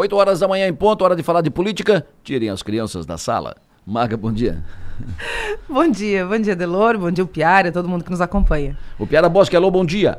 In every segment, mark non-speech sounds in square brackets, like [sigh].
8 horas da manhã em ponto, hora de falar de política. Tirem as crianças da sala. Maga, bom dia. [laughs] bom dia, bom dia, Delor, bom dia, o Piara, todo mundo que nos acompanha. O Piara Bosque, alô, bom dia.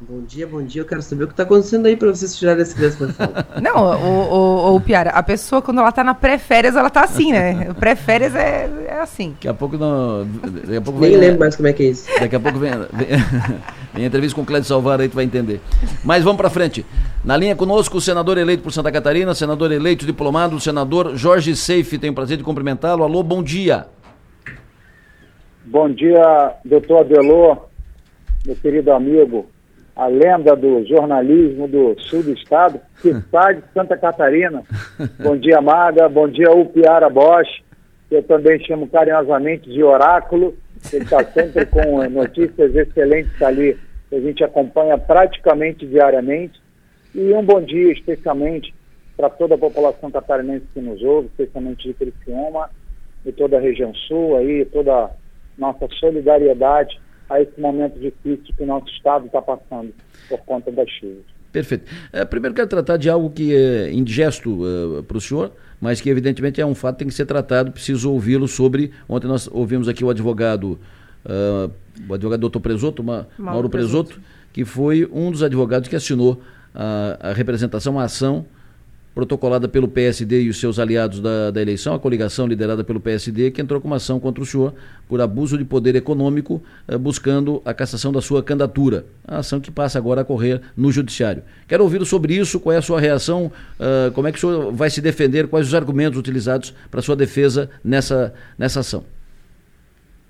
Bom dia, bom dia. Eu quero saber o que está acontecendo aí para vocês tirarem esse crianças para fora. [laughs] Não, o, o, o Piara, a pessoa quando ela está na pré-férias, ela está assim, né? Pré-férias é, é assim. Daqui a pouco não. Daqui a pouco Nem vem, lembro mais como é que é isso. Daqui a pouco vem, vem, [laughs] vem entrevista com o Clédio Salvar aí, tu vai entender. Mas vamos para frente. Na linha conosco, o senador eleito por Santa Catarina, senador eleito diplomado, o senador Jorge Seife. Tenho o prazer de cumprimentá-lo. Alô, bom dia. Bom dia, doutor Adelô, meu querido amigo a lenda do jornalismo do sul do estado, que está de Santa Catarina. [laughs] Bom dia, Maga. Bom dia, Upiara Bosch. Eu também chamo carinhosamente de Oráculo. Ele está sempre com notícias excelentes ali, que a gente acompanha praticamente diariamente. E um bom dia especialmente para toda a população catarinense que nos ouve, especialmente de Criciúma e toda a região sul aí, toda a nossa solidariedade a esse momento difícil que o nosso Estado está passando por conta das chuvas. Perfeito. É, primeiro quero tratar de algo que é indigesto uh, para o senhor, mas que evidentemente é um fato que tem que ser tratado, preciso ouvi-lo sobre. Ontem nós ouvimos aqui o advogado, uh, o advogado doutor Presoto, Ma, Mauro, Mauro Presoto, Presoto, que foi um dos advogados que assinou a, a representação, a ação protocolada pelo PSD e os seus aliados da, da, eleição, a coligação liderada pelo PSD, que entrou com uma ação contra o senhor por abuso de poder econômico, eh, buscando a cassação da sua candidatura. A ação que passa agora a correr no Judiciário. Quero ouvir sobre isso, qual é a sua reação, uh, como é que o senhor vai se defender, quais os argumentos utilizados para sua defesa nessa, nessa ação.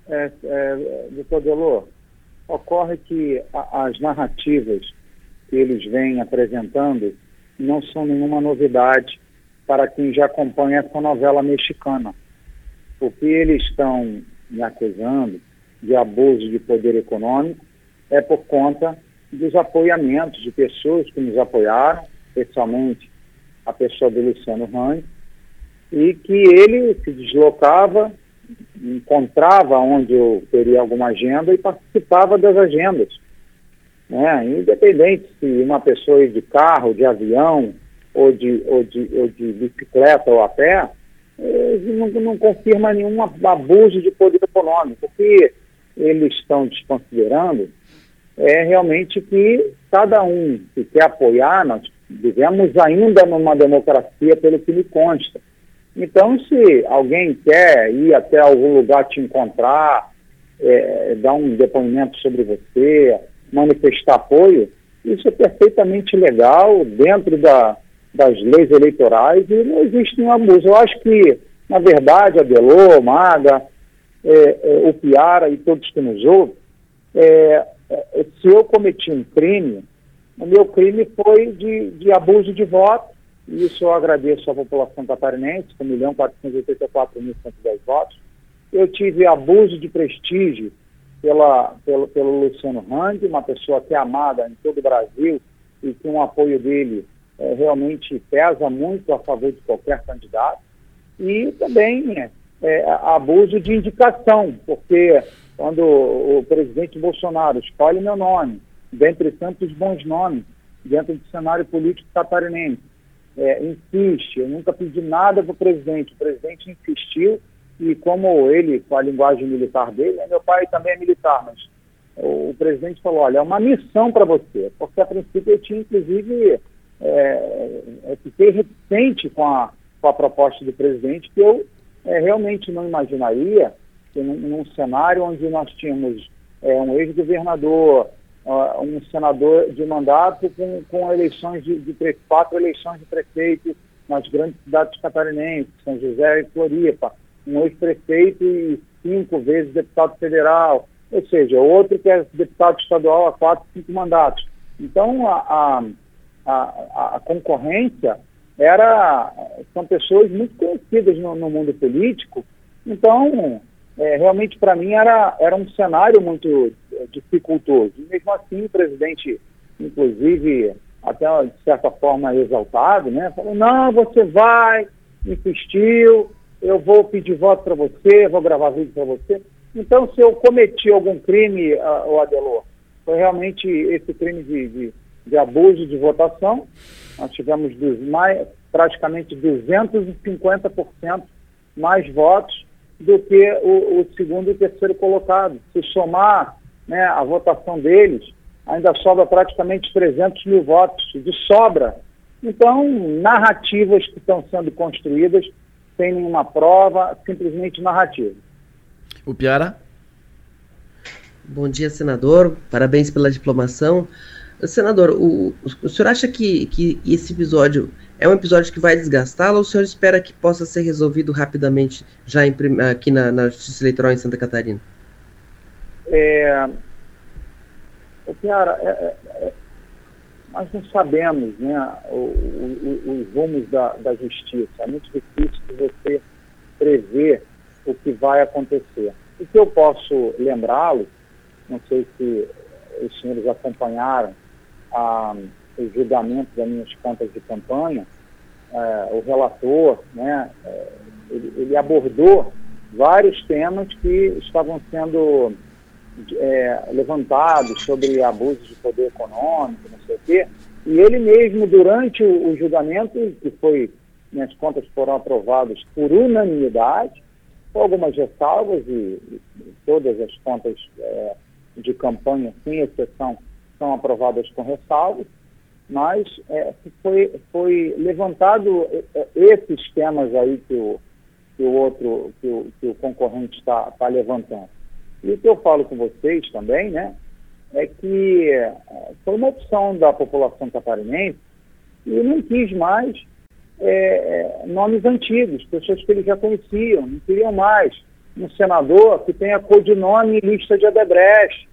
É, é, doutor Delô, ocorre que a, as narrativas que eles vêm apresentando não são nenhuma novidade para quem já acompanha essa novela mexicana. O que eles estão me acusando de abuso de poder econômico é por conta dos apoiamentos de pessoas que nos apoiaram, especialmente a pessoa do Luciano Rang, e que ele se deslocava, encontrava onde eu teria alguma agenda e participava das agendas né? independente se uma pessoa ir de carro, de avião, ou de, ou de, ou de bicicleta ou a pé, não, não confirma nenhum abuso de poder econômico. O que eles estão desconsiderando é realmente que cada um que quer apoiar, nós vivemos ainda numa democracia, pelo que me consta. Então, se alguém quer ir até algum lugar te encontrar, é, dar um depoimento sobre você, manifestar apoio, isso é perfeitamente legal dentro da, das leis eleitorais e não existe nenhum abuso. Eu acho que, na verdade, a Maga, é, é, o Piara e todos que nos ouvem, é, é, se eu cometi um crime, o meu crime foi de, de abuso de voto, e isso eu agradeço à população catarinense, com 1.484.110 votos. Eu tive abuso de prestígio pela, pelo, pelo Luciano Hang, uma pessoa que é amada em todo o Brasil e que um apoio dele é, realmente pesa muito a favor de qualquer candidato. E também é, é, abuso de indicação, porque quando o presidente Bolsonaro escolhe meu nome, dentre tantos bons nomes, dentro do cenário político catarinense, é, insiste, eu nunca pedi nada para o presidente, o presidente insistiu e como ele, com a linguagem militar dele, né, meu pai também é militar, mas o presidente falou, olha, é uma missão para você, porque a princípio eu tinha, inclusive, é, eu fiquei reticente com a, com a proposta do presidente, que eu é, realmente não imaginaria que num, num, cenário onde nós tínhamos é, um ex-governador, uh, um senador de mandato com, com eleições de, de quatro eleições de prefeito nas grandes cidades catarinenses, São José e Floripa, um ex-prefeito e cinco vezes deputado federal, ou seja, outro que é deputado estadual há quatro, cinco mandatos. Então, a, a, a, a concorrência era, são pessoas muito conhecidas no, no mundo político, então, é, realmente para mim era, era um cenário muito dificultoso. E mesmo assim, o presidente, inclusive, até de certa forma exaltado, né, falou, não, você vai, insistiu, eu vou pedir voto para você, vou gravar vídeo para você. Então, se eu cometi algum crime, o Adelor, foi realmente esse crime de, de, de abuso de votação. Nós tivemos dos mais, praticamente 250% mais votos do que o, o, segundo e terceiro colocado. Se somar né, a votação deles, ainda sobra praticamente 300 mil votos de sobra. Então, narrativas que estão sendo construídas sem nenhuma prova, simplesmente narrativa. O Piara? Bom dia, senador. Parabéns pela diplomação. Senador, o, o senhor acha que, que esse episódio é um episódio que vai desgastá-lo ou o senhor espera que possa ser resolvido rapidamente já em, aqui na, na Justiça Eleitoral em Santa Catarina? É, Piara, é, é, nós não sabemos né, os rumos da, da justiça. É muito difícil você prever o que vai acontecer. O que eu posso lembrá-lo, não sei se os senhores acompanharam a, o julgamento das minhas contas de campanha, é, o relator, né, é, ele, ele, abordou vários temas que estavam sendo é, levantados sobre abuso de poder econômico, não sei o quê, e ele mesmo, durante o, o julgamento, que foi, minhas contas foram aprovadas por unanimidade, com algumas ressalvas, e, e todas as contas é, de campanha, sem exceção, são aprovadas com ressalvas, mas é, foi, foi levantado é, é, esses temas aí que o, que o outro, que o, que o concorrente está tá levantando. E o que eu falo com vocês também, né, é que é, foi uma opção da população catarinense e não quis mais é, nomes antigos, pessoas que eles já conheciam, não queriam mais um senador que tenha codinome em lista de Adebrecht,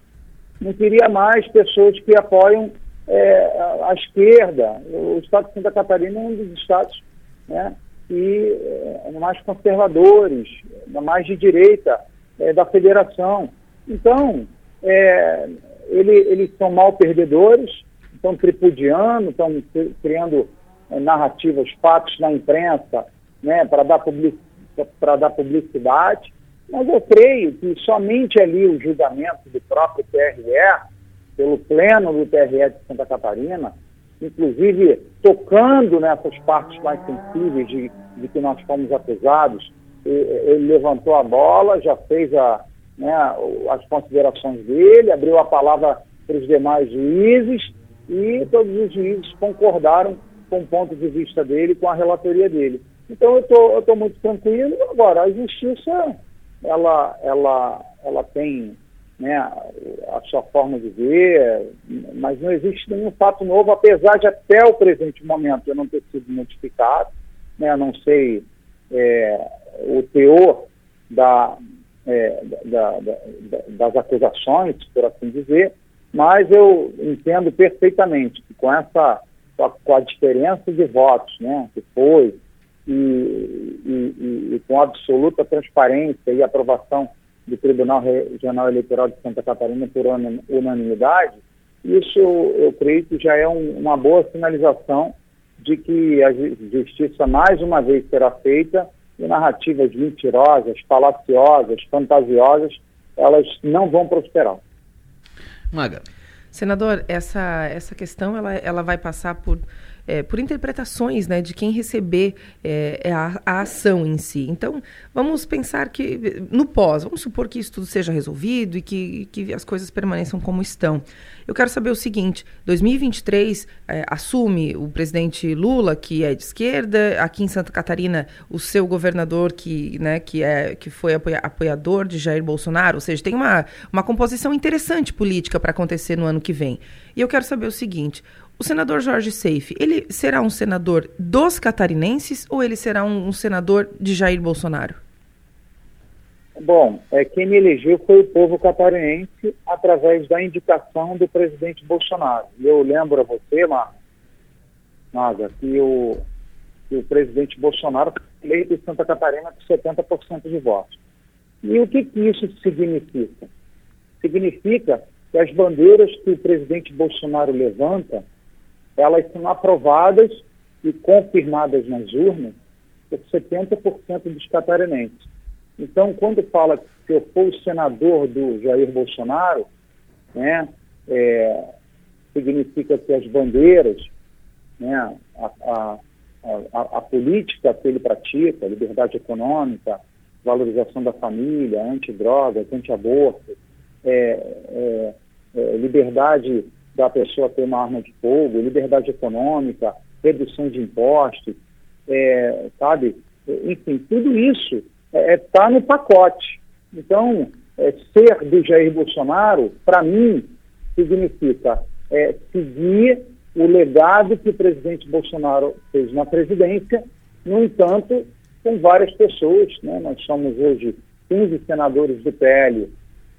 não queria mais pessoas que apoiam é, a esquerda. O estado de Santa Catarina é um dos estados né, e, é, mais conservadores, mais de direita é, da federação. Então, é, ele, eles são mal perdedores, estão tripudiando, estão criando é, narrativas, fatos na imprensa né, para dar, public, dar publicidade. Mas eu creio que somente ali o julgamento do próprio TRE, pelo pleno do TRE de Santa Catarina, inclusive tocando nessas partes mais sensíveis de, de que nós fomos acusados, ele levantou a bola, já fez a, né, as considerações dele, abriu a palavra para os demais juízes e todos os juízes concordaram com o ponto de vista dele, com a relatoria dele. Então eu estou muito tranquilo. Agora, a justiça ela, ela, ela tem né, a sua forma de ver, mas não existe nenhum fato novo, apesar de até o presente momento eu não ter sido notificado, né, não sei é, o teor da, é, da, da, das acusações, por assim dizer, mas eu entendo perfeitamente que com essa com a diferença de votos né, que foi e, e, e, com absoluta transparência e aprovação do Tribunal Regional Eleitoral de Santa Catarina por unanimidade, isso eu creio que já é um, uma boa sinalização de que a justiça mais uma vez será feita e narrativas mentirosas, falaciosas, fantasiosas, elas não vão prosperar. Maga. Senador, essa, essa questão ela, ela vai passar por é, por interpretações né, de quem receber é, é, a, a, ação em si. Então, vamos pensar que no pós, vamos supor que isso tudo seja resolvido e que, que as coisas permaneçam como estão. Eu quero saber o seguinte: 2023 é, assume o presidente Lula, que é de esquerda, aqui em Santa Catarina, o seu governador, que, né, que, é, que foi apoia, apoiador de Jair Bolsonaro, ou seja, tem uma, uma composição interessante política para acontecer no ano que vem. E eu quero saber o seguinte: o senador Jorge Seife, ele será um senador dos catarinenses ou ele será um, um, senador de Jair Bolsonaro? Bom, é, quem me elegeu foi o povo catarinense através da indicação do presidente Bolsonaro. E eu lembro a você, Maga, que o, que o presidente Bolsonaro foi eleito em Santa Catarina com 70% de votos. E o que, que isso significa? Significa que as bandeiras que o presidente Bolsonaro levanta elas são aprovadas e confirmadas nas urnas por 70% dos catarinenses. Então, quando fala que eu o senador do Jair Bolsonaro, né, é, significa que as bandeiras, né, a, a, a, a política que ele pratica, liberdade econômica, valorização da família, antidrogas, anti-aborto, é, é, é, liberdade da pessoa ter uma arma de fogo, liberdade econômica, redução de impostos, é, sabe? Enfim, tudo isso está é, tá no pacote. Então, é, ser do Jair Bolsonaro, para mim, significa é, seguir o legado que o presidente Bolsonaro fez na presidência, no entanto, com várias pessoas, né? nós somos hoje 15 senadores do PL,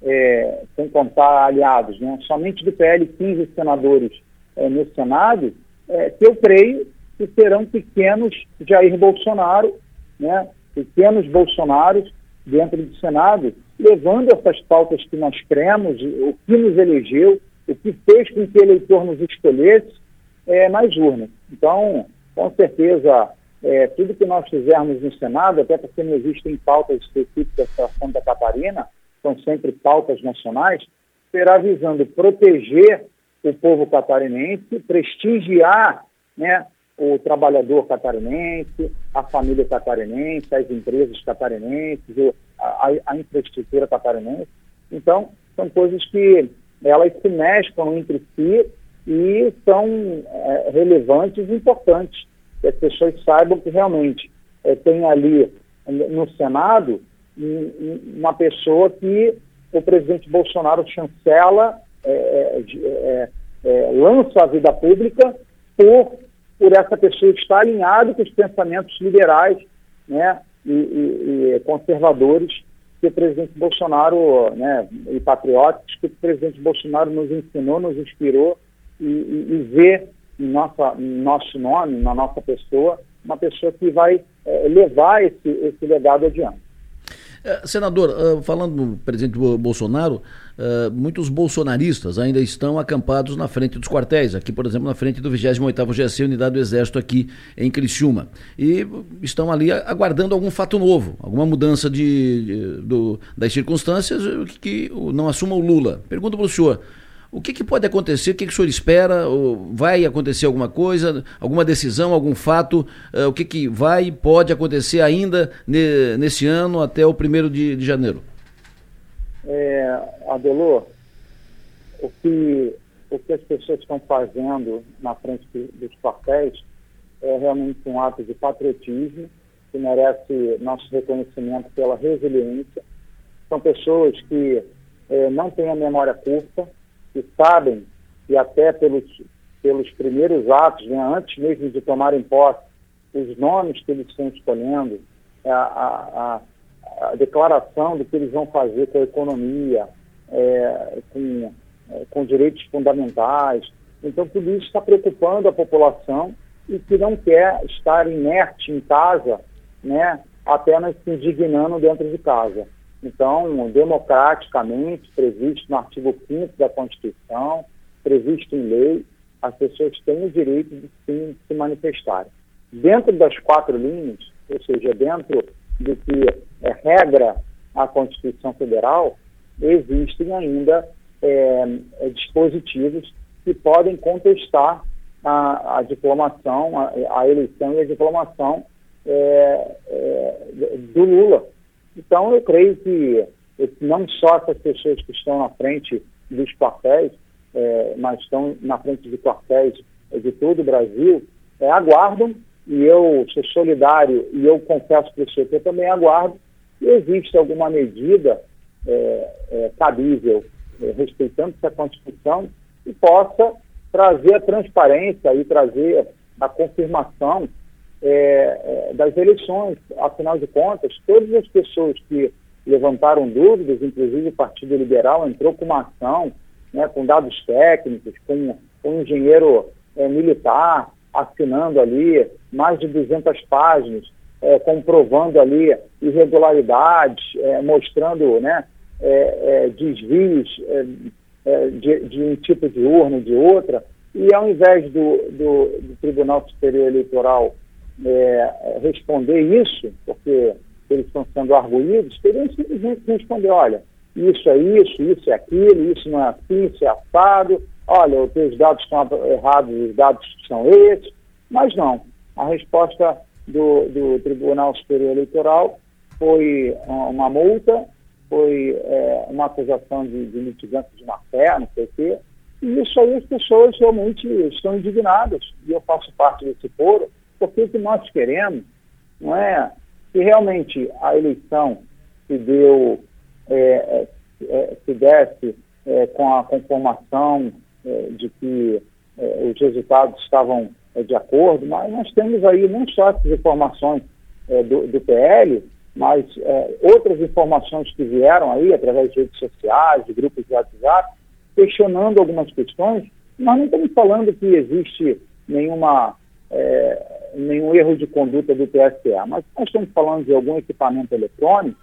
é, sem contar aliados, né? somente do PL 15 senadores é, no Senado, é, que eu creio que serão pequenos Jair Bolsonaro, né? pequenos Bolsonaros dentro do Senado, levando essas pautas que nós cremos, o que nos elegeu, o que fez com que o eleitor nos escolhesse é, nas urnas. Então, com certeza, é, tudo que nós fizermos no Senado, até porque não existem pautas específicas para Santa Catarina, são sempre pautas nacionais, será visando proteger o povo catarinense, prestigiar né, o trabalhador catarinense, a família catarinense, as empresas catarinenses, a, a, infraestrutura catarinense. Então, são coisas que elas se mesclam entre si e são é, relevantes e importantes. Que as pessoas saibam que realmente é, tem ali no Senado uma pessoa que o presidente Bolsonaro chancela, é, é, é, é, lança a vida pública por por essa pessoa estar alinhado com os pensamentos liberais né, e, e, e conservadores que o presidente Bolsonaro, né, e patrióticos, que o presidente Bolsonaro nos ensinou, nos inspirou e, e, vê em, nossa, nosso nome, na nossa pessoa, uma pessoa que vai é, levar esse, esse legado adiante. É, senador, uh, falando do presidente Bolsonaro, uh, muitos bolsonaristas ainda estão acampados na frente dos quartéis, aqui, por exemplo, na frente do 28º GSC, Unidade do Exército, aqui em Criciúma. E estão ali aguardando algum fato novo, alguma mudança de, de do, das circunstâncias que não assuma o Lula. Pergunto para o senhor, o que, que pode acontecer? O que, que o senhor espera? Vai acontecer alguma coisa? Alguma decisão, algum fato? Uh, o que, que vai e pode acontecer ainda ne, nesse ano até o primeiro de, de janeiro? É, Adelor, o que, o que as pessoas estão fazendo na frente dos quartéis é realmente um ato de patriotismo que merece nosso reconhecimento pela resiliência. São pessoas que é, não têm a memória curta, que sabem, e até pelos, pelos primeiros atos, né, antes mesmo de tomarem posse, os nomes que eles estão escolhendo, a, a, a, declaração do que eles vão fazer com a economia, é, com, é, com direitos fundamentais. Então, tudo isso está preocupando a população e que não quer estar inerte em casa, né, apenas se indignando dentro de casa. Então, democraticamente, previsto no artigo 5 da Constituição, previsto em lei, as pessoas têm o direito de sim, se manifestarem. Dentro das quatro linhas, ou seja, dentro do que é regra a Constituição Federal, existem ainda é, dispositivos que podem contestar a, a diplomação, a, a, eleição e a diplomação é do Lula. Então, eu creio que não só essas pessoas que estão na frente dos quartéis, é, mas estão na frente de quartéis de todo o Brasil, é, aguardam, e eu sou solidário, e eu confesso para o senhor que eu também aguardo, que existe alguma medida é, é cabível, é, respeitando-se a Constituição, que possa trazer a transparência e trazer a confirmação é, é, das eleições. Afinal de contas, todas as pessoas que levantaram dúvidas, inclusive o Partido Liberal entrou com uma ação né, com dados técnicos, com, com um engenheiro é, militar assinando ali mais de 200 páginas, é, comprovando ali irregularidades, é, mostrando né, é, desvios de, de, um tipo de urna de outra, e ao invés do, do, do Tribunal Superior Eleitoral é, responder isso, porque eles estão sendo arguídos, teriam simplesmente responder, olha, isso é isso, isso é aquilo, isso não é assim, isso é assado, olha, os teus dados estão errados, os dados são esses, mas não. A resposta do, do Tribunal Superior Eleitoral foi uma multa, foi é, uma acusação de, de mitigante de má fé, não sei o quê, e isso aí as pessoas realmente estão indignadas, e eu faço parte desse foro, porque o que nós queremos não é que realmente a eleição se deu, é, é, é se desse é, com a conformação é, de que é, os resultados estavam de acordo, mas nós temos aí não só essas informações do, do, PL, mas outras informações que vieram aí através de redes sociais, de grupos de WhatsApp, questionando algumas questões. Nós não estamos falando que existe nenhuma é, nenhum erro de conduta do TSE, mas nós estamos falando de algum equipamento eletrônico,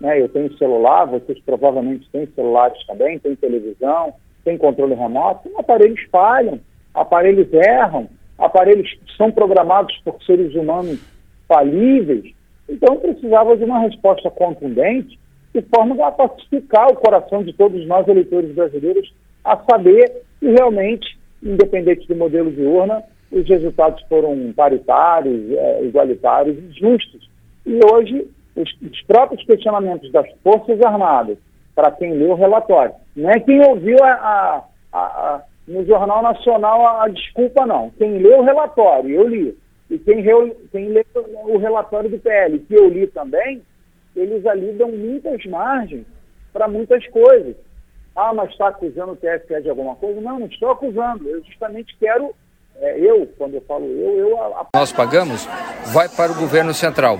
né? eu tenho celular, vocês provavelmente têm celulares também, têm televisão, tem controle remoto, aparelhos falham, aparelhos erram, aparelhos são programados por seres humanos falíveis, então precisava de uma resposta contundente, de forma a pacificar o coração de todos nós eleitores brasileiros a saber que realmente, independente do modelo de urna, os resultados foram paritários, é, igualitários e justos. E hoje, os, os, próprios questionamentos das Forças Armadas, para quem leu o relatório, não é quem ouviu a, a, a, no Jornal Nacional a, desculpa, não. Quem leu o relatório, eu li, e quem, reu, quem leu o relatório do PL, que eu li também, eles ali dão muitas margens para muitas coisas. Ah, mas está acusando o TSE de alguma coisa? Não, não estou acusando. Eu justamente quero eu, quando eu falo eu, eu. A... Nós pagamos, vai para o governo central.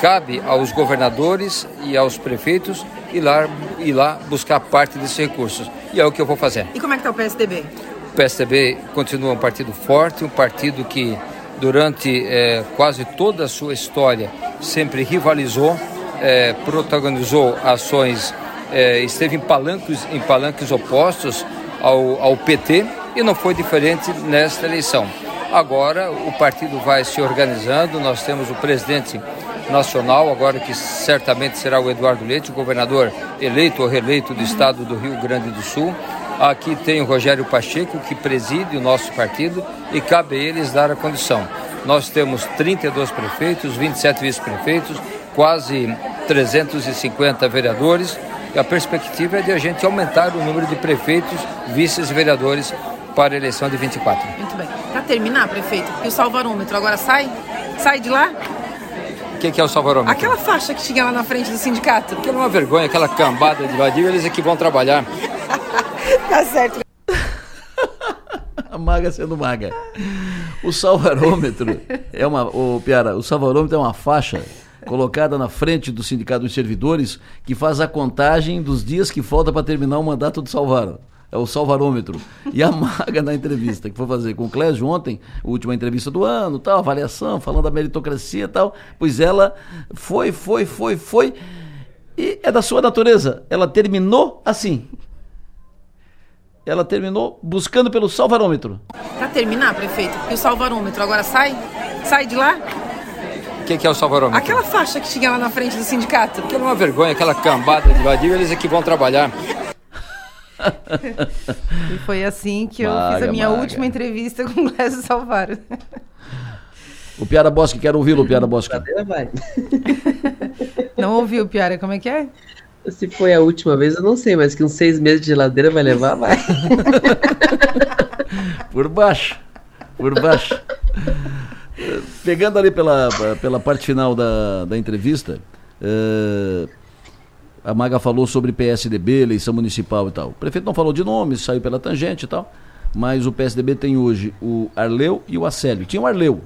Cabe aos governadores e aos prefeitos ir lá, ir lá buscar parte desses recursos. E é o que eu vou fazer. E como é que está o PSDB? O PSDB continua um partido forte, um partido que durante é, quase toda a sua história sempre rivalizou, é, protagonizou ações, é, esteve em palanques, em palanques opostos ao, ao PT e não foi diferente nesta eleição. Agora o partido vai se organizando, nós temos o presidente nacional, agora que certamente será o Eduardo Leite, o governador eleito ou reeleito do estado do Rio Grande do Sul. Aqui tem o Rogério Pacheco, que preside o nosso partido e cabe a eles dar a condição. Nós temos 32 prefeitos, 27 vice-prefeitos, quase 350 vereadores. E a perspectiva é de a gente aumentar o número de prefeitos, vices e vereadores para a eleição de 24. Muito bem. Para terminar, prefeito, e o salvarômetro agora sai? Sai de lá? O que, que, é o salvarômetro? Aquela faixa que tinha lá na frente do sindicato. Aquilo é uma vergonha, aquela cambada de vadio, eles é que vão trabalhar. [laughs] tá certo. [laughs] a maga sendo maga. O salvarômetro é uma. O Piara, o salvarômetro é uma faixa colocada na frente do Sindicato dos Servidores que faz a contagem dos dias que falta para terminar o mandato do Salvaro é o salvarômetro. E a [laughs] Maga na entrevista que foi fazer com o Clésio ontem, última entrevista do ano, tal, avaliação, falando da meritocracia e tal, pois ela foi, foi, foi, foi. E é da sua natureza. Ela terminou assim. Ela terminou buscando pelo salvarômetro. Para terminar, prefeito, e o salvarômetro agora sai? Sai de lá? O que, que, é o salvarômetro? Aquela faixa que tinha lá na frente do sindicato. Aquilo é uma vergonha, aquela cambada de vadio, eles é que vão trabalhar e foi assim que eu maga, fiz a minha maga. última entrevista com o Clésio Salvaro. O Piara Bosque, quero ouvi-lo, Piara Bosque. Não ouviu, Piara, como é que é? Se foi a última vez, eu não sei, mas que uns seis meses de geladeira vai levar, vai. [laughs] Por baixo. Por baixo. Pegando ali pela, pela parte final da, da entrevista, uh, a Maga falou sobre PSDB, eleição municipal e tal. O prefeito não falou de nomes, saiu pela tangente e tal. Mas o PSDB tem hoje o Arleu e o Acélio. Tinha o Arleu.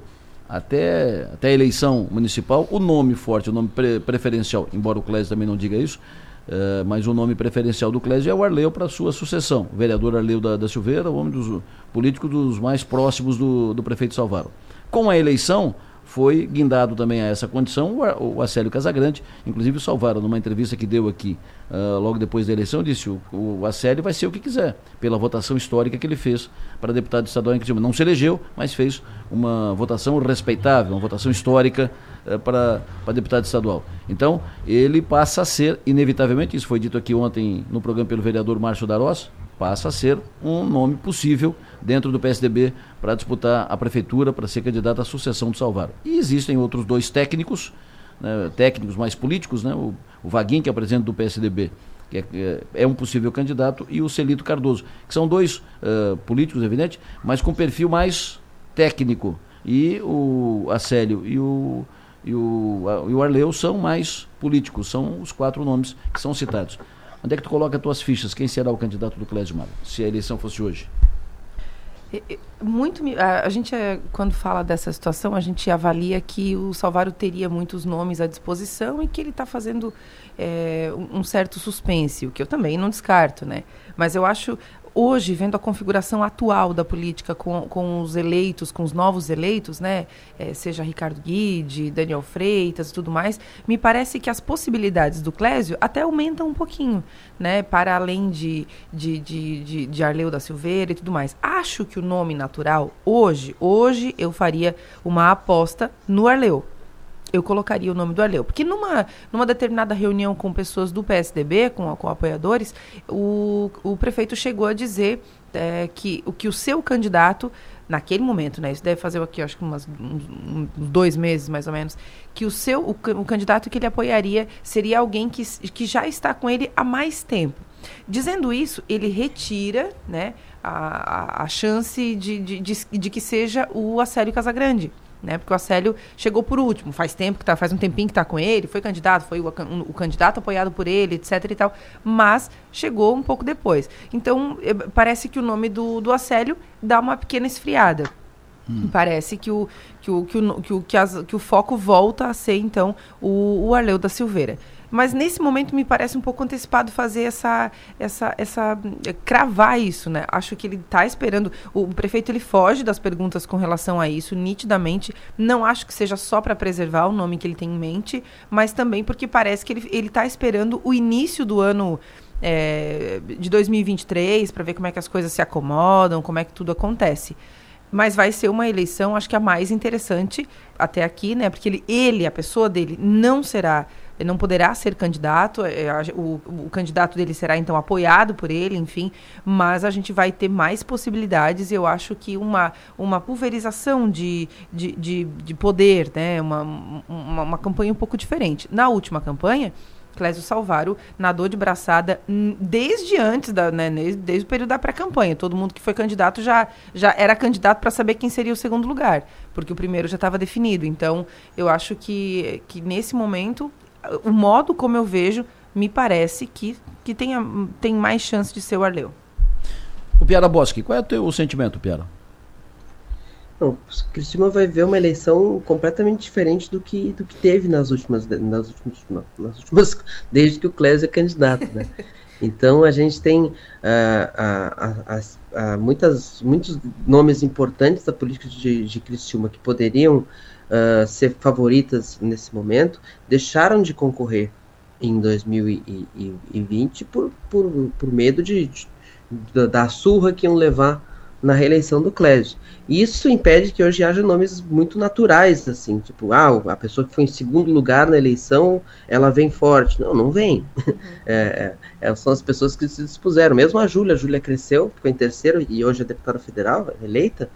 Até, até a eleição municipal, o nome forte, o nome pre preferencial, embora o Clésio também não diga isso, uh, mas o nome preferencial do Clésio é o Arleu para sua sucessão. O vereador Arleu da, da Silveira, o homem dos, político dos mais próximos do, do prefeito Salvaro. Com a eleição, foi guindado também a essa condição o, Acélio Casagrande, inclusive o Salvaro, numa entrevista que deu aqui uh, logo depois da eleição, disse o, o Acélio vai ser o que quiser, pela votação histórica que ele fez para deputado estadual em Criciúma. Não se elegeu, mas fez uma votação respeitável, uma votação histórica uh, para, para deputado estadual. Então, ele passa a ser, inevitavelmente, isso foi dito aqui ontem no programa pelo vereador Márcio Darós, passa a ser um nome possível dentro do PSDB para disputar a prefeitura, para ser candidato à sucessão do Salvaro. E existem outros dois técnicos, né, técnicos mais políticos, né, o, o Vaguinho, que é presidente do PSDB, que é, é, é, um possível candidato, e o Celito Cardoso, que são dois uh, políticos, evidente, mas com perfil mais técnico. E o Acélio e o, e o, a, e o Arleu são mais políticos, são os quatro nomes que são citados. Onde é que tu coloca as tuas fichas? Quem será o candidato do Clésio Mago, se a eleição fosse hoje? Muito a, gente é, quando fala dessa situação a gente avalia que o Salvaro teria muitos nomes à disposição e que ele está fazendo é, um certo suspense o que eu também não descarto né? Mas eu acho hoje, vendo a configuração atual da política com, com os eleitos, com os novos eleitos, né, é, seja Ricardo Guide, Daniel Freitas e tudo mais, me parece que as possibilidades do Clésio até aumentam um pouquinho, né, para além de, de, de, de, de Arleu da Silveira e tudo mais. Acho que o nome natural, hoje, hoje eu faria uma aposta no Arleu eu colocaria o nome do Arleu. Porque numa, numa determinada reunião com pessoas do PSDB, com, com apoiadores, o, o prefeito chegou a dizer é, que, o, que o seu candidato, naquele momento, né, isso deve fazer aqui, acho que umas, dois meses mais ou menos, que o seu o, o candidato que ele apoiaria seria alguém que, que já está com ele há mais tempo. Dizendo isso, ele retira né, a, a, chance de, de, de, de que seja o Acélio Casagrande né? Porque o Acélio chegou por último, faz tempo que tá, faz um tempinho que está com ele, foi candidato, foi o, o, candidato apoiado por ele, etc e tal, mas chegou um pouco depois. Então, parece que o nome do, do Acélio dá uma pequena esfriada. Hum. Parece que o, que, o, que, o, que, o, que, as, que o foco volta a ser, então, o, o Arleu da Silveira. Mas nesse momento me parece um pouco antecipado fazer essa, essa, essa cravar isso, né? Acho que ele está esperando. O, o, prefeito ele foge das perguntas com relação a isso, nitidamente. Não acho que seja só para preservar o nome que ele tem em mente, mas também porque parece que ele está esperando o início do ano. É, de 2023 para ver como é que as coisas se acomodam, como é que tudo acontece mas vai ser uma eleição, acho que a mais interessante até aqui, né? Porque ele, ele a pessoa dele, não será ele não poderá ser candidato, é, o, o, candidato dele será então apoiado por ele, enfim, mas a gente vai ter mais possibilidades eu acho que uma, uma pulverização de, de, de, de poder, né, uma, uma, uma campanha um pouco diferente. Na última campanha, Clésio Salvaro nadou de braçada desde antes, da, né, desde o período da pré-campanha. Todo mundo que foi candidato já, já era candidato para saber quem seria o segundo lugar, porque o primeiro já estava definido. Então, eu acho que, que nesse momento o modo como eu vejo, me parece que, que tenha, tem mais chance de ser o Arleu. O Piara Bosque, qual é o teu sentimento, Piara? Não, Cristina vai ver uma eleição completamente diferente do que, do que teve nas últimas, nas últimas, nas últimas [laughs] desde que o Clésio é candidato, né? Então a gente tem uh, uh, uh, muitas, muitos nomes importantes da política de, de Criciúma que poderiam uh, ser favoritas nesse momento, deixaram de concorrer em 2020 por, por, por medo de, de, da surra que iam levar na reeleição do Clésio. Isso impede que hoje haja nomes muito naturais, assim, tipo, ah, a pessoa que foi em segundo lugar na eleição, ela vem forte. Não, não vem. Uhum. [laughs] É, é, são as pessoas que se dispuseram. Mesmo a Júlia, a Júlia cresceu, ficou em terceiro e hoje é deputada federal, eleita.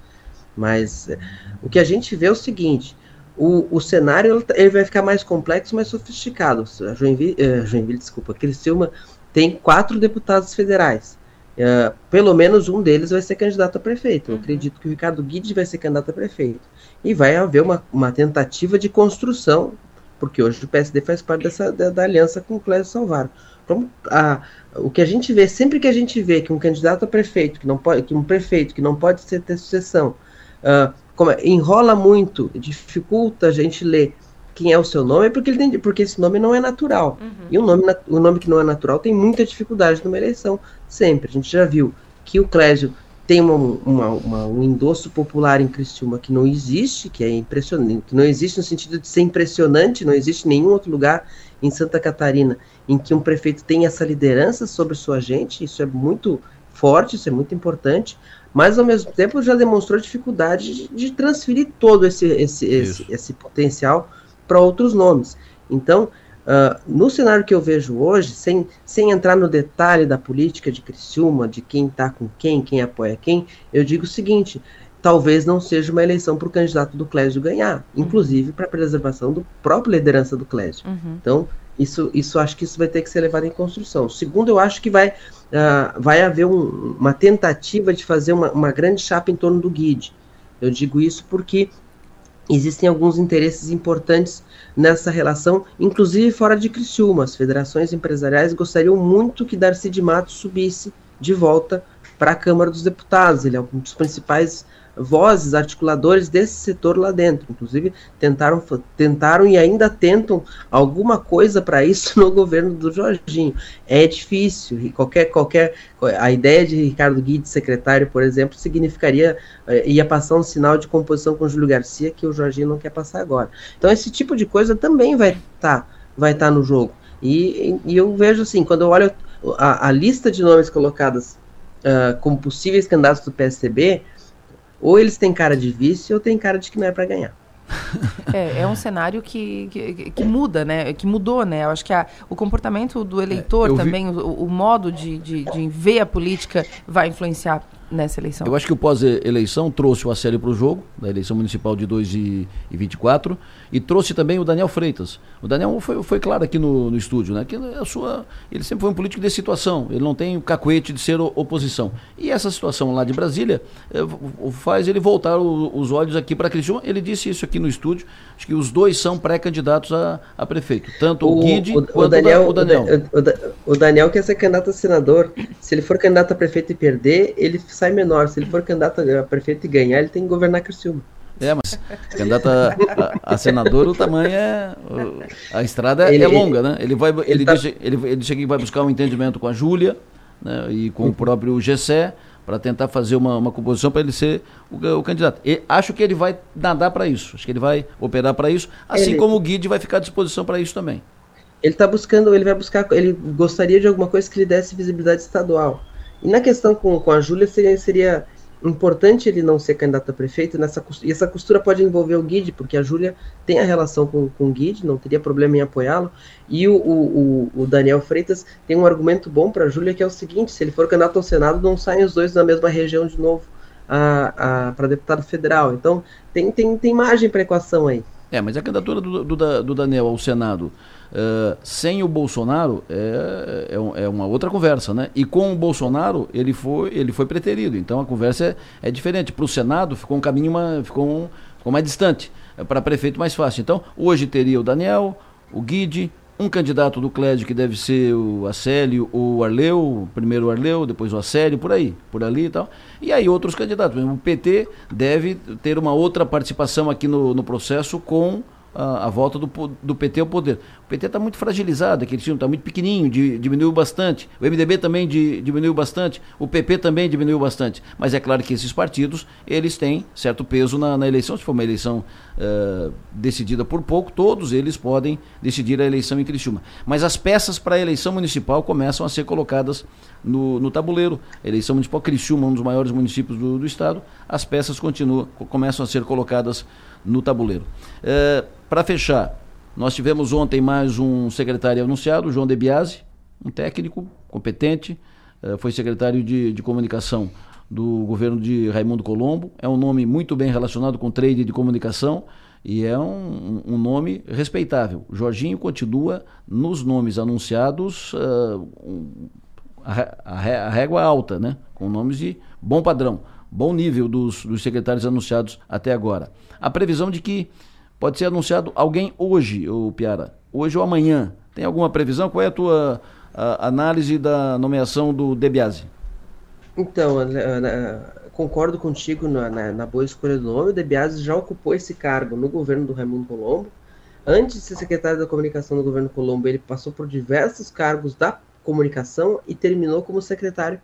Mas é, o que a gente vê é o seguinte: o, o cenário ele vai ficar mais complexo, mais sofisticado. A Joinville, uh, Joinville desculpa, Criciúma tem quatro deputados federais. Uh, pelo menos um deles vai ser candidato a prefeito. Eu uhum. acredito que o Ricardo Guedes vai ser candidato a prefeito. E vai haver uma, uma tentativa de construção, porque hoje o PSD faz parte dessa, da, da aliança com o Clésio Salvaro. Então, a, o que a gente vê, sempre que a gente vê que um candidato a prefeito, que não pode, que um prefeito que não pode ter sucessão, uh, como, é, enrola muito, dificulta a gente ler quem é o seu nome, porque, ele tem, porque esse nome não é natural. Uhum. E o nome, o nome que não é natural tem muita dificuldade numa eleição, sempre. A gente já viu que o Clésio tem uma, uma, uma, um endosso popular em Criciúma que não existe, que é impressionante, que não existe no sentido de ser impressionante, não existe nenhum outro lugar em Santa Catarina em que um prefeito tem essa liderança sobre sua gente, isso é muito forte, isso é muito importante mas ao mesmo tempo já demonstrou dificuldade de, de transferir todo esse, esse, esse, esse, potencial para outros nomes. Então, Uh, no cenário que eu vejo hoje, sem, sem entrar no detalhe da política de Criciúma, de quem está com quem, quem apoia quem, eu digo o seguinte: talvez não seja uma eleição para o candidato do Clésio ganhar, uhum. inclusive para a preservação do própria liderança do Clésio. Uhum. Então, isso, isso acho que isso vai ter que ser levado em construção. Segundo, eu acho que vai, uh, vai haver um, uma tentativa de fazer uma, uma grande chapa em torno do Guide. Eu digo isso porque existem alguns interesses importantes nessa relação, inclusive fora de Criciúma. As federações empresariais gostariam muito que Darcy de Matos subisse de volta para a Câmara dos Deputados. Ele é um dos principais vozes, articuladores desse setor lá dentro. Inclusive, tentaram, tentaram e ainda tentam alguma coisa para isso [laughs] no governo do Jorginho. É difícil. E qualquer, qualquer, a ideia de Ricardo Guedes, secretário, por exemplo, significaria, eh, ia passar um sinal de composição com Júlio Garcia que o Jorginho não quer passar agora. Então, esse tipo de coisa também vai estar tá, vai tá no jogo. E, e eu vejo assim, quando eu olho a, a lista de nomes colocadas uh, como possíveis candidatos do PSDB, ou eles têm cara de vice ou tem cara de que não é para ganhar. [laughs] É, é um cenário que, que, que, muda, né? Que mudou, né? Eu acho que a, o comportamento do eleitor é, também, vi... o, o, modo de, de, de ver a política vai influenciar nessa eleição. Eu acho que o pós-eleição trouxe o Acélio para o jogo, da eleição municipal de 2024, e trouxe também o Daniel Freitas. O Daniel foi, foi claro aqui no, no estúdio, né? Que a sua, ele sempre foi um político de situação, ele não tem o cacuete de ser oposição. E essa situação lá de Brasília é, faz ele voltar o, os olhos aqui para Criciúma. Ele disse isso aqui no estúdio, acho que os dois são pré-candidatos a, a, prefeito, tanto o, o Guide o, quanto o Daniel, o Daniel. O, o, Daniel quer ser candidato a senador. Se ele for candidato a prefeito e perder, ele sai menor. Se ele for candidato a prefeito e ganhar, ele tem que governar Criciúma. É, mas candidato a, a, a, senador, o tamanho é. A estrada é, ele, é longa, né? Ele, vai, ele, ele, tá... deixa, ele, ele chega e vai buscar um entendimento com a Júlia né, e com o próprio Gessé para tentar fazer uma, uma composição para ele ser o, o candidato. E acho que ele vai nadar para isso, acho que ele vai operar para isso, assim ele... como o Guide vai ficar à disposição para isso também. Ele está buscando, ele vai buscar, ele gostaria de alguma coisa que lhe desse visibilidade estadual. E na questão com, com a Júlia seria, seria importante ele não ser candidato a prefeito nessa e essa costura pode envolver o Guide, porque a Júlia tem a relação com, com o Guide, não teria problema em apoiá-lo. E o, o, o, Daniel Freitas tem um argumento bom para a Júlia, que é o seguinte: se ele for candidato ao Senado, não saem os dois na mesma região de novo para deputado federal. Então tem, tem, tem margem para equação aí. É, mas a candidatura do, do, do Daniel ao Senado Uh, sem o Bolsonaro é, é, é, uma outra conversa, né? E com o Bolsonaro ele foi, ele foi preterido. Então a conversa é, é diferente. Para o Senado ficou um caminho uma, ficou, um, ficou mais distante. É para prefeito mais fácil. Então hoje teria o Daniel, o Guide, um candidato do Clédio que deve ser o Acélio ou o Arleu, primeiro o Arleu, depois o Acélio, por aí, por ali e tal. E aí outros candidatos. O PT deve ter uma outra participação aqui no, no processo com a, a volta do, do PT ao poder. O PT está muito fragilizado, aquele time está muito pequenininho, de, diminuiu bastante. O MDB também de, diminuiu bastante. O PP também diminuiu bastante. Mas é claro que esses partidos, eles têm certo peso na, na eleição. Se for uma eleição uh, decidida por pouco, todos eles podem decidir a eleição em Criciúma. Mas as peças para a eleição municipal começam a ser colocadas no, no tabuleiro. A eleição municipal Criciúma, um dos maiores municípios do, do estado, as peças continuam, começam a ser colocadas no tabuleiro. Uh, para fechar, nós tivemos ontem mais um secretário anunciado, João De Biasi, um técnico competente, uh, foi secretário de, de comunicação do governo de Raimundo Colombo. É um nome muito bem relacionado com trade de comunicação e é um, um nome respeitável. Jorginho continua nos nomes anunciados uh, a, a, régua alta, né? com nomes de bom padrão, bom nível dos, dos secretários anunciados até agora. A previsão de que Pode ser anunciado alguém hoje, o Piara, hoje ou amanhã. Tem alguma previsão? Qual é a tua a, análise da nomeação do Debiase? Então, concordo contigo na, na, na, boa escolha do nome. O Debiase já ocupou esse cargo no governo do Raimundo Colombo. Antes de ser secretário da comunicação do governo Colombo, ele passou por diversos cargos da comunicação e terminou como secretário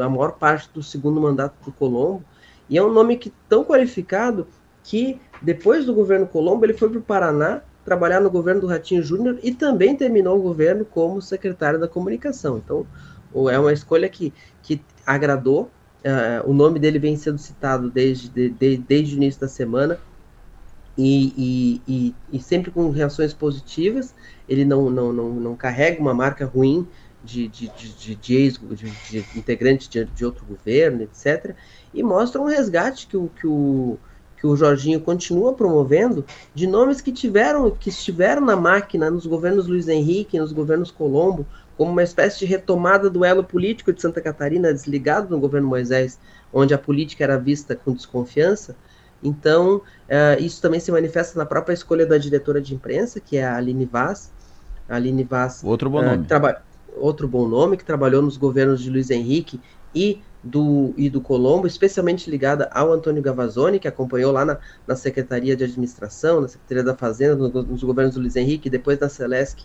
a maior parte do segundo mandato do Colombo. E é um nome que tão qualificado que depois do governo Colombo ele foi para o Paraná trabalhar no governo do Ratinho Júnior e também terminou o governo como secretário da comunicação. Então é uma escolha que, que agradou. Uh, o nome dele vem sendo citado desde, de, de, desde o início da semana. e, e, e, e, sempre com reações positivas. Ele não, não, não, não carrega uma marca ruim de, de, de, de, ex, de, de integrante de, de outro governo, etc. E mostra um resgate que o, que o, que o Jorginho continua promovendo de nomes que tiveram que estiveram na máquina nos governos Luiz Henrique, nos governos Colombo, como uma espécie de retomada do elo político de Santa Catarina, desligado no governo Moisés, onde a política era vista com desconfiança. Então, uh, isso também se manifesta na própria escolha da diretora de imprensa, que é a Aline Vaz. A Aline Vaz. Outro bom uh, nome. Outro bom nome, que trabalhou nos governos de Luiz Henrique e do, e do Colombo, especialmente ligada ao Antônio Gavazzoni, que acompanhou lá na, na Secretaria de Administração, na Secretaria da Fazenda, no, nos governos do Luiz Henrique, depois na Celesc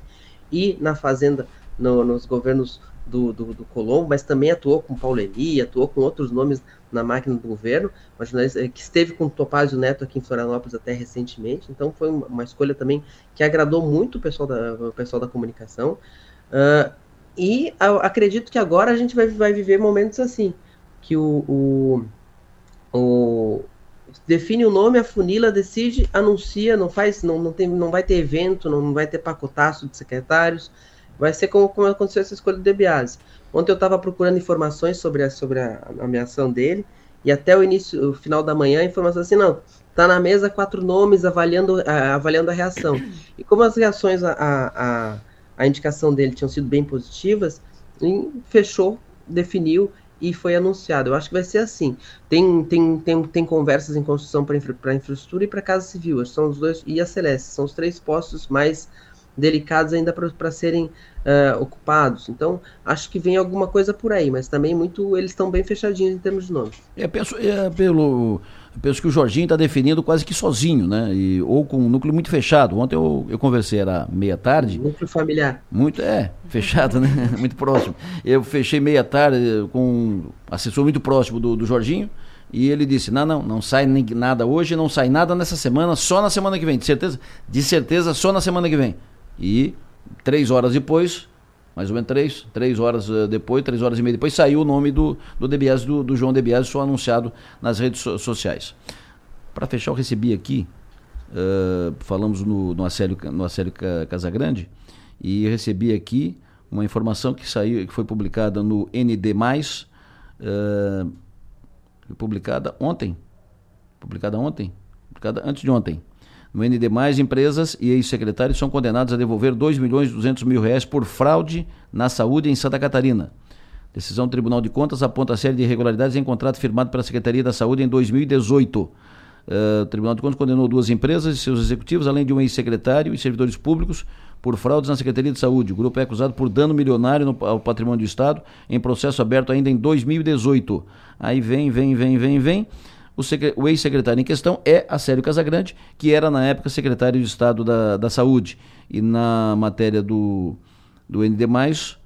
e na Fazenda no, nos governos do, do, do, Colombo, mas também atuou com Paulo Eli, atuou com outros nomes na máquina do governo, jornalista eh, que esteve com o Topázio Neto aqui em Florianópolis até recentemente, então foi uma, uma escolha também que agradou muito o pessoal da, o pessoal da comunicação. Uh, e acredito que agora a gente vai, vai viver momentos assim, que o, o, o define o nome, a funila, decide, anuncia, não faz, não, não, tem, não vai ter evento, não vai ter pacotaço de secretários, vai ser como, como aconteceu essa escolha do Debiase. Ontem eu estava procurando informações sobre a, sobre a nomeação dele, e até o início, o final da manhã, a informação assim, não, tá na mesa quatro nomes avaliando, a, avaliando a reação. E como as reações a, a, a, indicação dele tinham sido bem positivas, fechou, definiu e foi anunciado. Eu acho que vai ser assim. Tem, tem, tem, tem conversas em construção para infra, infraestrutura e para Casa Civil. São os dois, e a Celeste. São os três postos mais delicados ainda para serem uh, ocupados. Então, acho que vem alguma coisa por aí, mas também muito eles estão bem fechadinhos em termos de nomes. É, penso, é, pelo, penso que o Jorginho está definindo quase que sozinho, né? E, ou com um núcleo muito fechado. Ontem eu, eu conversei, era meia-tarde. Núcleo familiar. Muito, é, fechado, né? [laughs] muito próximo. Eu fechei meia-tarde com um assessor muito próximo do, do Jorginho. E ele disse: Não, não, não sai nada hoje, não sai nada nessa semana, só na semana que vem. De certeza? De certeza, só na semana que vem. E três horas depois, mais ou menos três, três horas uh, depois, três horas e meia depois, saiu o nome do, do DBS, do, do João DBS, só anunciado nas redes so sociais. Para fechar, eu recebi aqui, uh, falamos no, no Acélio, no Acélio Casagrande, e recebi aqui uma informação que saiu, que foi publicada no ND+, uh, publicada ontem, publicada ontem, publicada antes de ontem, no ND+, empresas e ex-secretários são condenados a devolver 2 milhões e 200 mil reais por fraude na saúde em Santa Catarina. Decisão do Tribunal de Contas aponta a série de irregularidades em contrato firmado pela Secretaria da Saúde em 2018. Uh, eh, o Tribunal de Contas condenou duas empresas e seus executivos, além de um ex-secretário e servidores públicos, por fraudes na Secretaria de Saúde. O grupo é acusado por dano milionário no, ao patrimônio do Estado, em processo aberto ainda em 2018. Aí vem, vem, vem, vem, vem o, o ex-secretário em questão é Acélio Casagrande, que era na época secretário de Estado da, da Saúde. E na matéria do, do ND,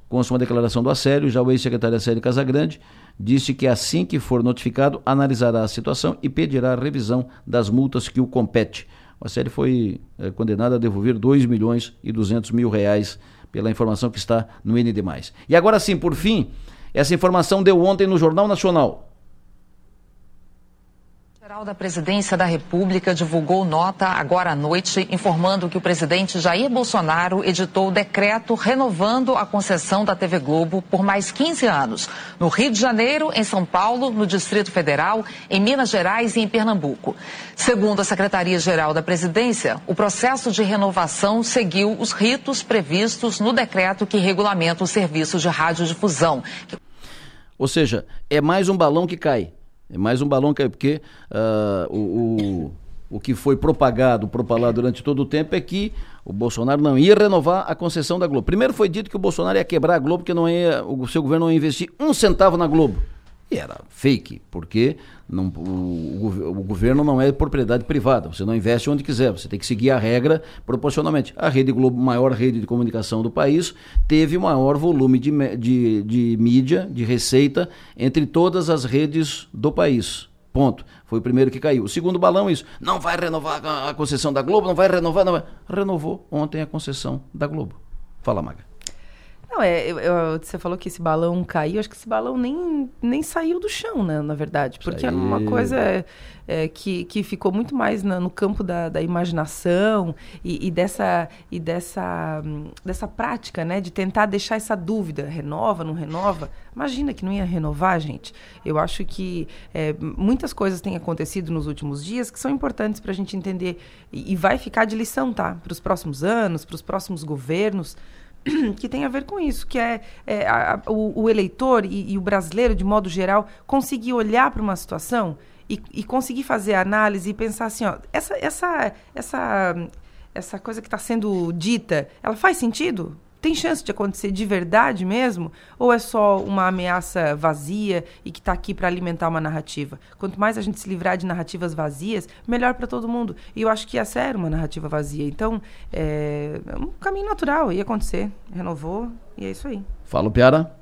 consta uma declaração do Acélio, já o ex-secretário Acélio Casagrande disse que assim que for notificado, analisará a situação e pedirá a revisão das multas que o compete. O Acélio foi é, condenado a devolver 2 milhões e 200 mil reais pela informação que está no ND. E agora sim, por fim, essa informação deu ontem no Jornal Nacional geral da Presidência da República divulgou nota agora à noite informando que o presidente Jair Bolsonaro editou o decreto renovando a concessão da TV Globo por mais 15 anos, no Rio de Janeiro, em São Paulo, no Distrito Federal, em Minas Gerais e em Pernambuco. Segundo a Secretaria-Geral da Presidência, o processo de renovação seguiu os ritos previstos no decreto que regulamenta os serviços de radiodifusão. Ou seja, é mais um balão que cai. É mais um balão que é porque uh, o, o, o que foi propagado, propalado durante todo o tempo é que o Bolsonaro não ia renovar a concessão da Globo. Primeiro foi dito que o Bolsonaro ia quebrar a Globo, que não ia, o seu governo não ia investir um centavo na Globo. E era fake, porque não, o, o, governo não é propriedade privada. Você não investe onde quiser, você tem que seguir a regra proporcionalmente. A Rede Globo, maior rede de comunicação do país, teve maior volume de, de, de mídia, de receita, entre todas as redes do país. Ponto. Foi o primeiro que caiu. O segundo balão é isso. Não vai renovar a concessão da Globo, não vai renovar, não vai. Renovou ontem a concessão da Globo. Fala, Maga. Não, é, eu, eu, você falou que esse balão caiu, acho que esse balão nem, nem saiu do chão, né, na verdade. Porque é uma coisa é, que, que ficou muito mais na, no campo da, da imaginação e, e, dessa, e dessa, dessa prática, né, de tentar deixar essa dúvida, renova, não renova. Imagina que não ia renovar, gente. Eu acho que é, muitas coisas têm acontecido nos últimos dias que são importantes para a gente entender e, e vai ficar de lição, tá? Para os próximos anos, para os próximos governos. [clears throat] que tem a ver com isso, que é, é a, o, o, eleitor e, e, o brasileiro, de modo geral, conseguir olhar para uma situação e, e, conseguir fazer a análise e pensar assim, ó, essa, essa, essa, essa coisa que está sendo dita, ela faz sentido? Tem chance de acontecer de verdade mesmo? Ou é só uma ameaça vazia e que está aqui para alimentar uma narrativa? Quanto mais a gente se livrar de narrativas vazias, melhor para todo mundo. E eu acho que essa era uma narrativa vazia. Então, é, é um caminho natural, ia acontecer. Renovou e é isso aí. Fala, Piara.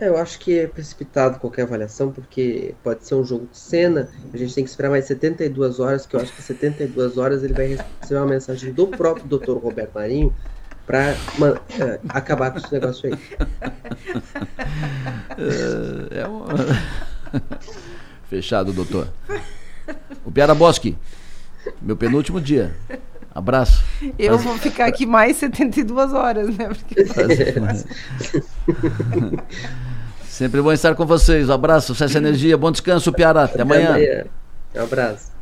É, eu acho que é precipitado qualquer avaliação, porque pode ser um jogo de cena, a gente tem que esperar mais 72 horas, que eu acho que 72 horas ele vai receber uma mensagem do próprio Dr. Roberto Marinho, para uh, acabar com esse negócio aí. é, é uma... [laughs] Fechado, doutor. O Piara Bosque, meu penúltimo dia. Abraço. Eu Faz... vou ficar aqui mais 72 horas, né? Porque... Sempre bom estar com vocês. Um abraço, sucesso energia, bom descanso, Piara. Até, Até amanhã. amanhã. Um abraço.